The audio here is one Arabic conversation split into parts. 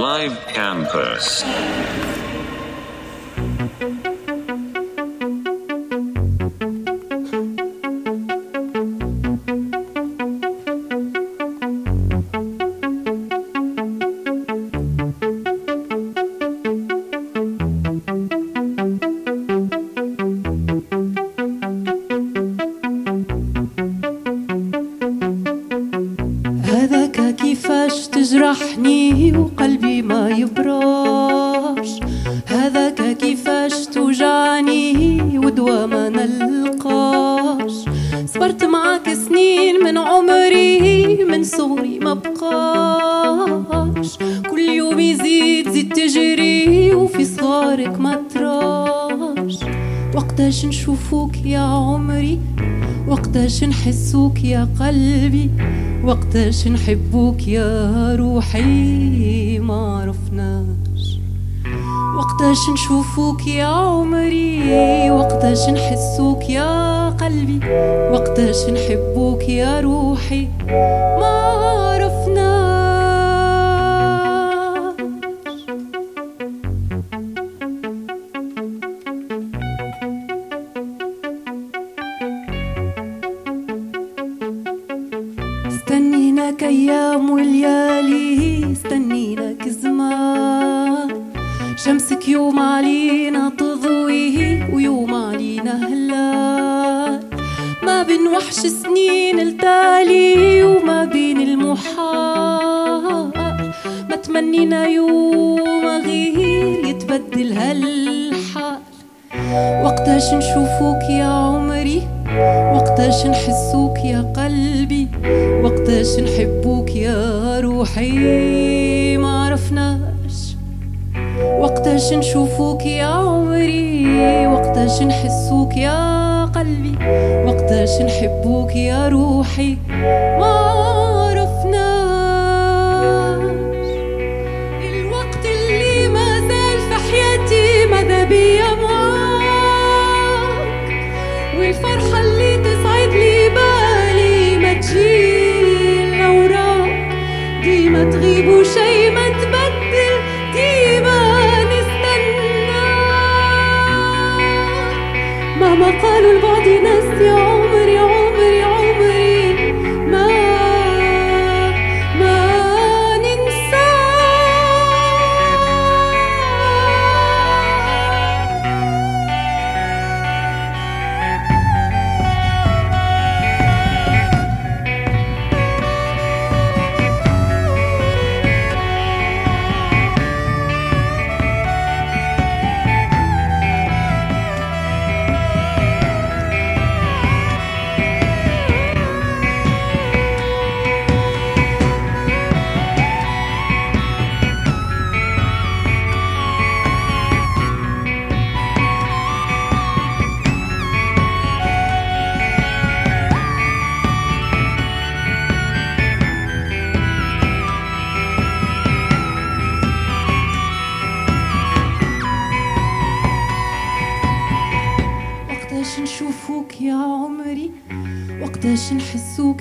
Live Campus. علاش نحبوك يا روحي ما عرفناش. وقتاش نشوفوك يا عمري وقتاش نحسوك يا قلبي وقتاش نحبوك يا روحي ما عرفناش.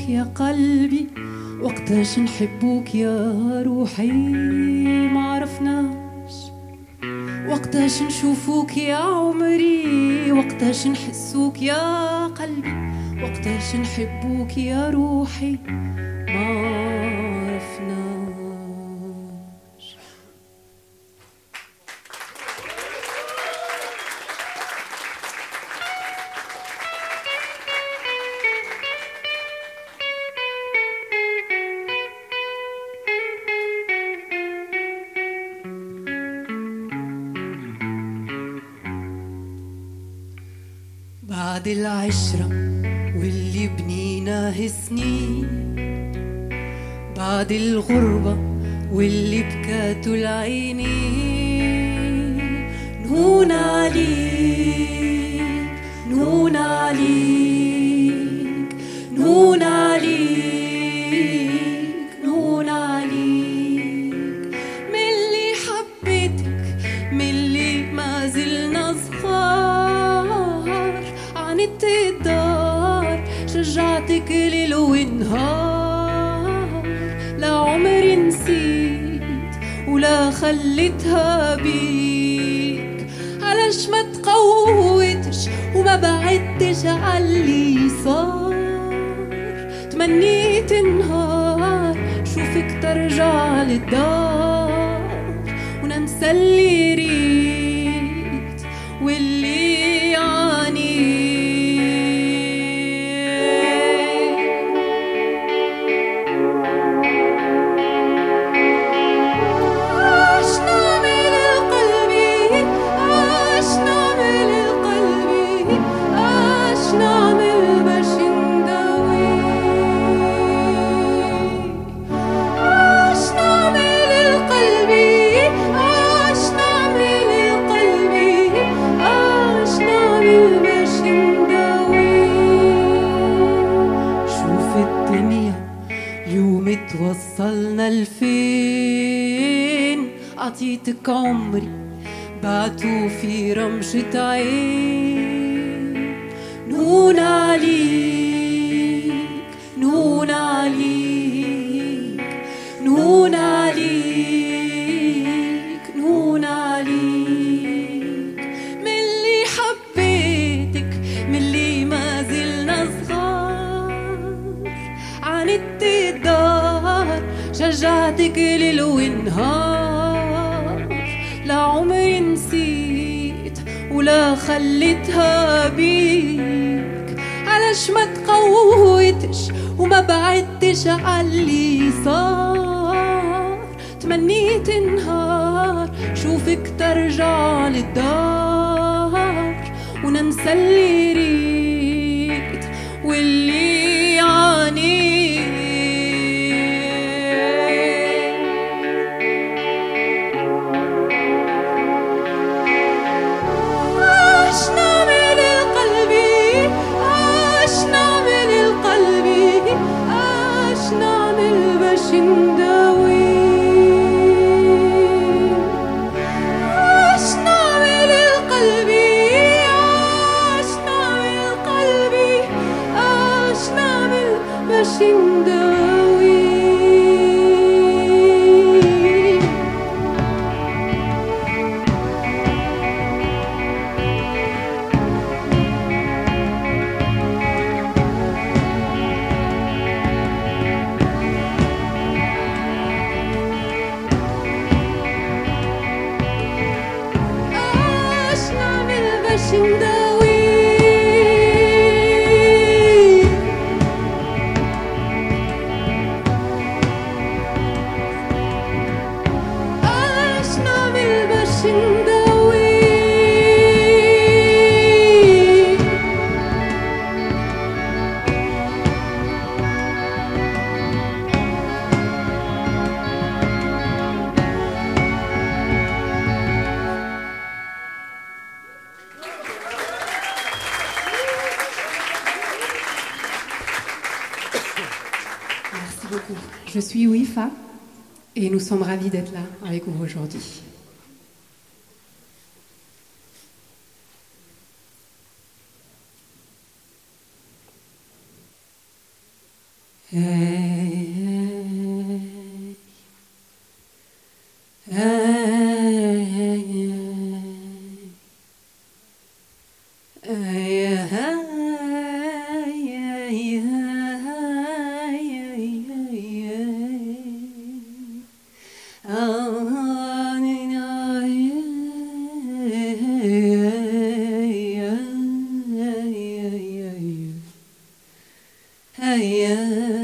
يا قلبي وقتاش نحبوك يا روحي؟ معرفناش وقتاش نشوفوك يا عمري؟ وقتاش نحسوك يا قلبي؟ وقتاش نحبوك يا روحي؟ العشرة واللي بنيناه سنين بعد الغربة واللي بكاته العينين. نون عليك نون عليك نون عليك. خليتها بيك. علاش ما تقوتش وما بعدتش عاللي صار تمنيت نهار شوفك ترجع للدار. وننسى اللي tu firam shitai e تسلي sommes ravis d'être là avec vous aujourd'hui. yeah.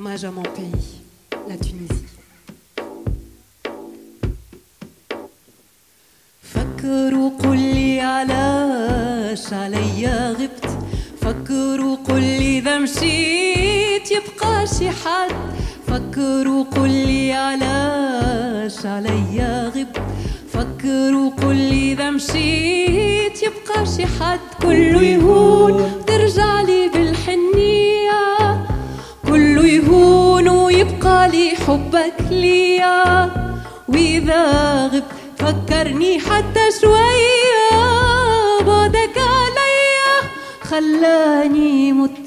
Hommage à mon pays, la Tunisie. فكروا قل لي علاش عليا غبت. فكروا قل لي إذا مشيت يبقى شي حد. فكروا قل لي علاش عليا غبت. فكروا قل لي إذا مشيت يبقى شي حد. كله يهون ترجع لي لي حبك ليا. وإذا غبت فكرني حتى شوية. بعدك عليا خلاني مت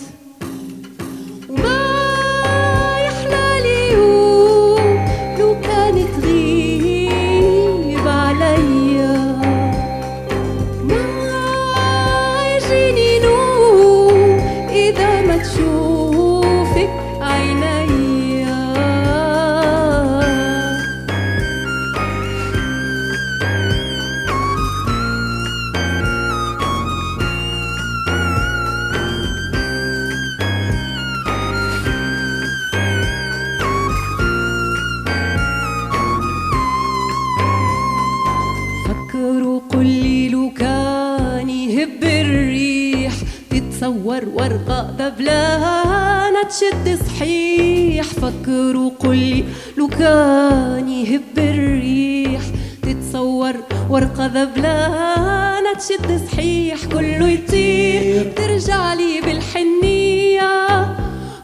دبلانة تشد صحيح فكروا قل لي لو كان يهب الريح. تتصور ورقة ذبلانة تشد صحيح كله يطير. ترجع لي بالحنية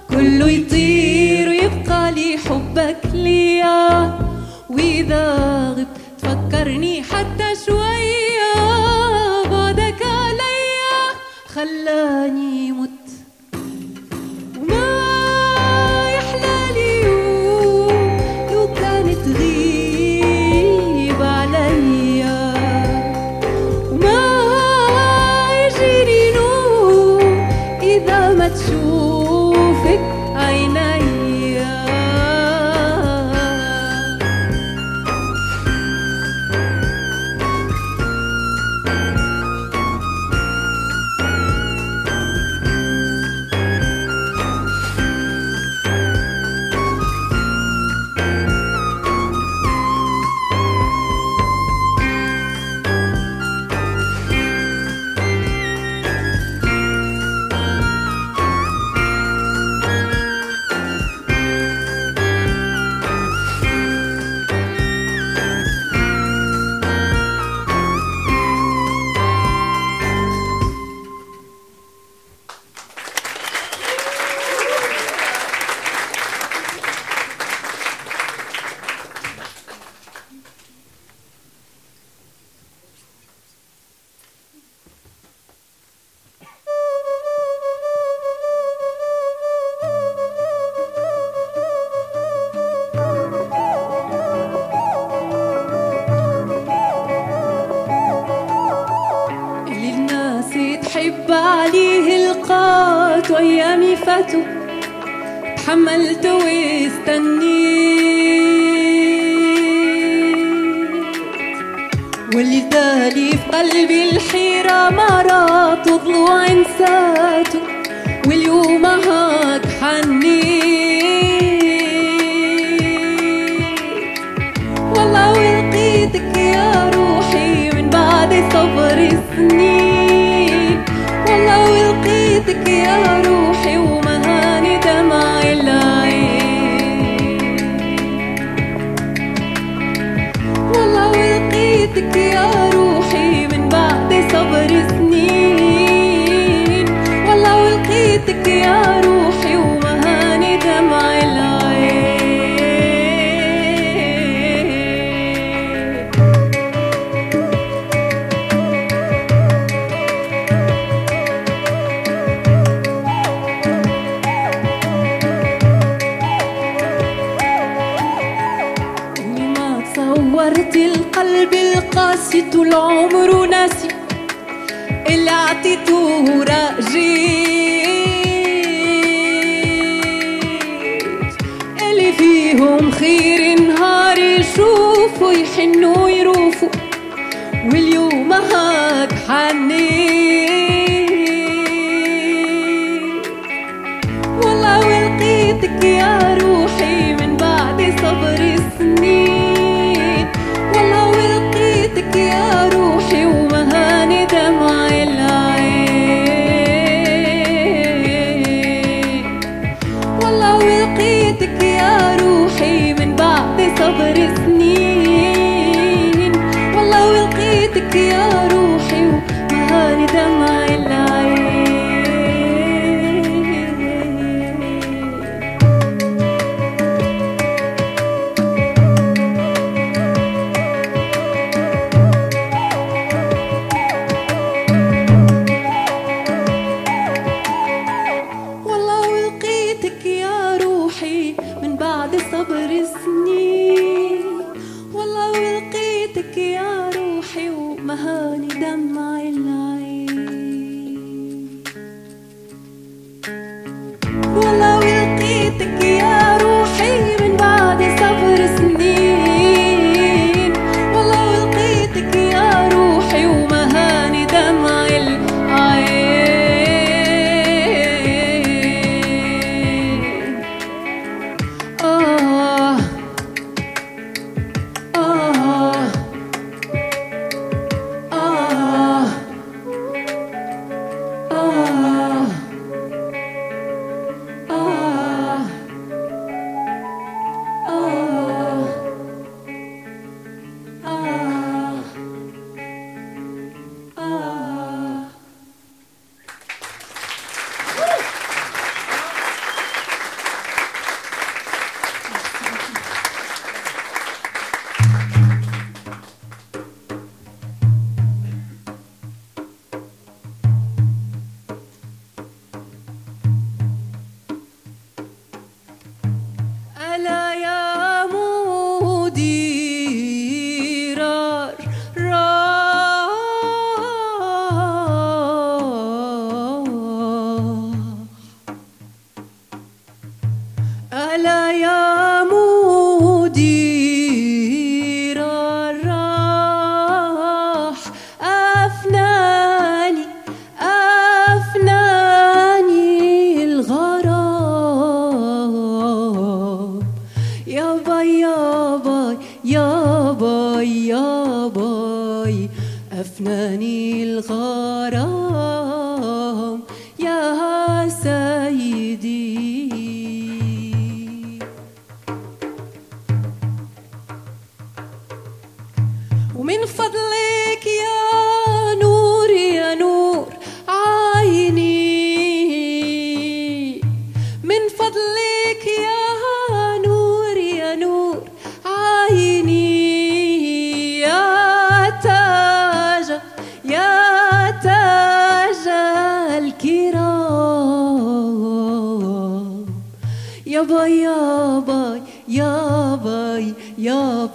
كله يطير ويبقى لي حبك ليا. وإذا غبت وايامي فاتوا تحملت واستنيت واللي تالي في قلبي الحيرة مرات ضلوع انساته واليوم هاك حنيت والله ولقيتك يا روحي من بعد صبر سنين ولقيتك يا روحي ومهاني دمع العين والله ولقيتك يا روحي من بعد صبر سنين. والله ولقيتك يا روحي طول عمره ناسي اللي عطيته راجيت اللي فيهم خير نهار يشوفوا يحنوا يروفوا واليوم هاك حنيت والله ولقيتك يا روحي ضوي love. سنين والله ولقيتك يا روحي ومهاني.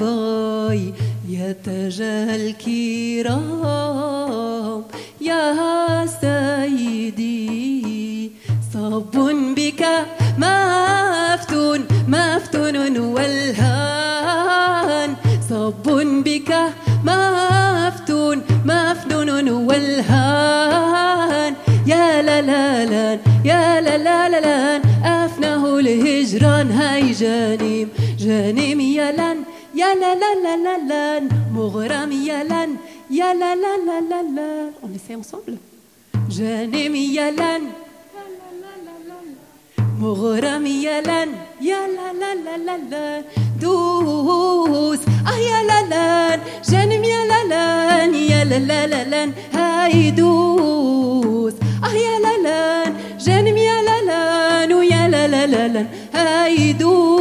يا يتجلى الكرام يا سيدي صب بك مفتون مفتون والهان. صب بك مفتون مفتون والهان. يا لا لا لا يا لا لا لا, لا أفنه الهجران. هاي جانيم جانيم يا لن Yalalalalan, Moram Yalan, Yalalalalan. On essaie ensemble Janem Yalan, Moram Yalan, Yalalalalan, Douce, Ayalalan, Janem Yalalan, Yalalalalan, Haïdous, Ayalalan, Janem Yalalan, Yalalalalan, Haïdous.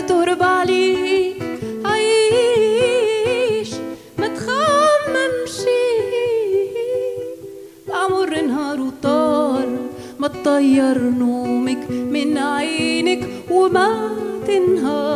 تهرب عليك عيش ما تخممش. أمر نهار وطار ما تطير نومك من عينك وما تنهار.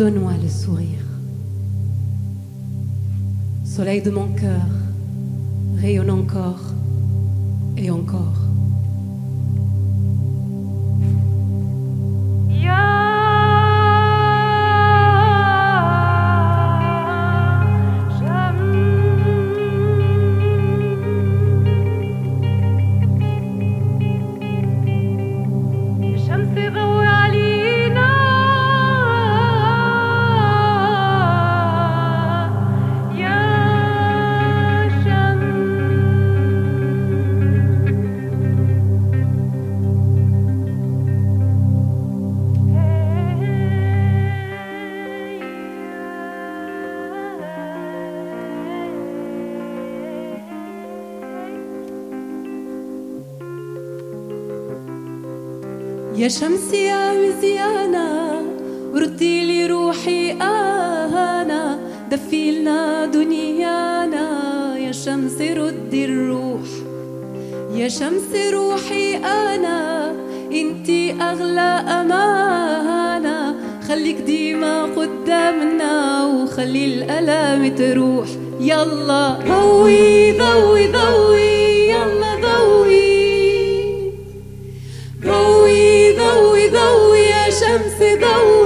redonne-moi le sourire. Soleil de mon cœur, rayonne encore. يا شمس يا مزيانة ردي لي روحي أنا دفيلنا دنيانا يا شمس ردي الروح. يا شمس روحي أنا انتي أغلى أمانة خليك ديما قدامنا وخلي الألام تروح. يلا ضوي ضوي ضوي. chance da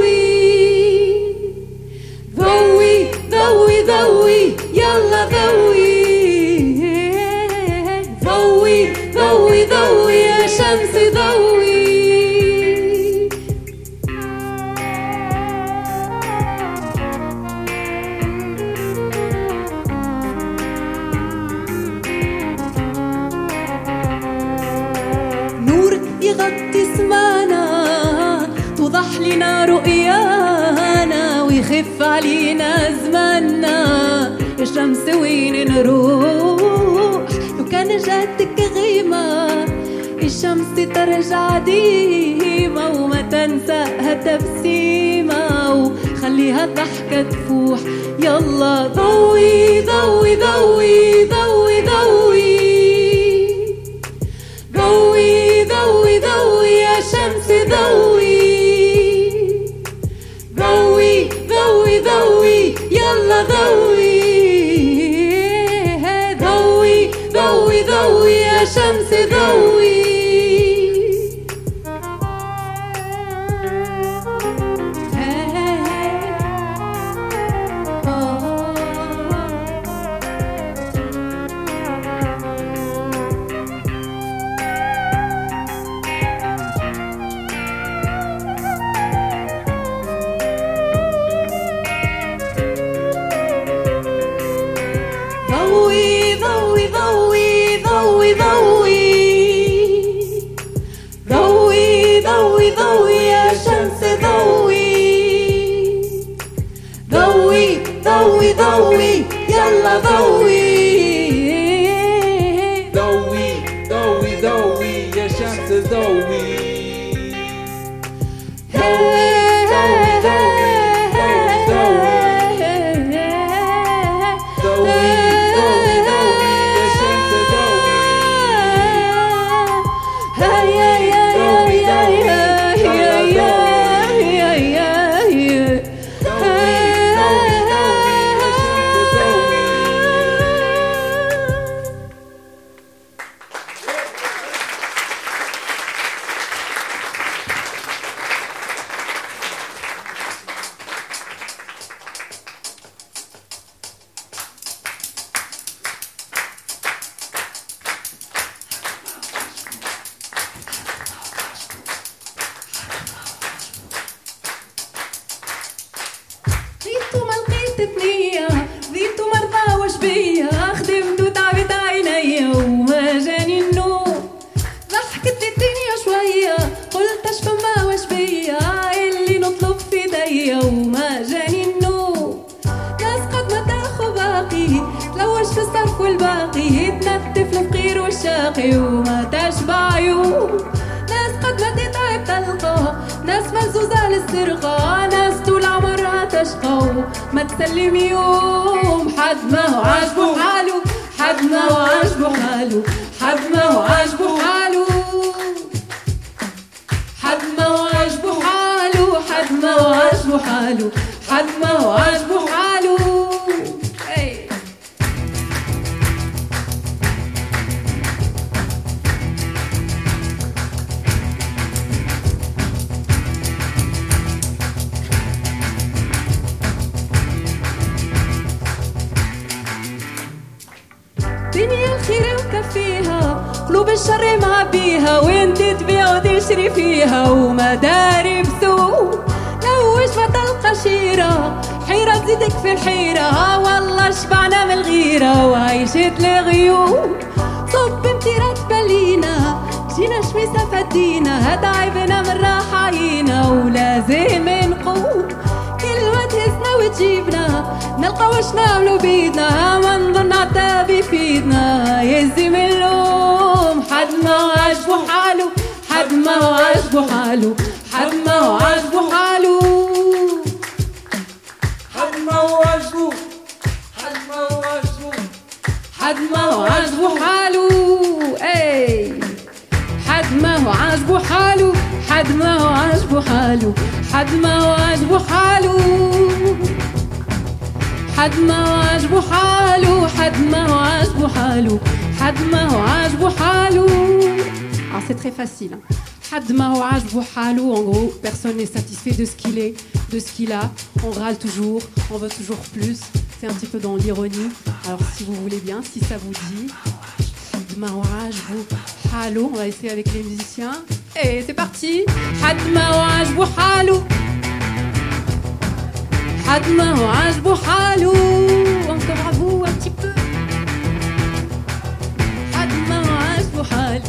Ach Gott. قلوب الشر معبيها وانت تبيع وتشري فيها وما داري بسوق لوش ما تلقى شيرة حيرة تزيدك في الحيرة. ها والله شبعنا من الغيرة وعيشة الغيوم صب امتيرات بلينا جينا شميسة فدينا. هاد عيبنا من راحة ولازم نقوم. كل ما تهزنا وتجيبنا نلقى واش نعملو بيدنا. ما نظن عتاب يفيدنا يهزم اللوم حد ما عاجبه حاله حد ما عاجبه حاله حد ما عاجبه حاله حد ما عاجبه حد ما عاجبه حد ما عاجبه حاله اي حد ما عاجبه حاله حد ما عاجبه حاله حد ما عاجبه حاله حد ما عاجبه حاله حد ما عاجبه حاله Alors ah, c'est très facile. Hein. En gros, personne n'est satisfait de ce qu'il est, de ce qu'il a. On râle toujours, on veut toujours plus. C'est un petit peu dans l'ironie. Alors si vous voulez bien, si ça vous dit, on va essayer avec les musiciens. Et c'est parti. Encore à vous, un petit peu. حال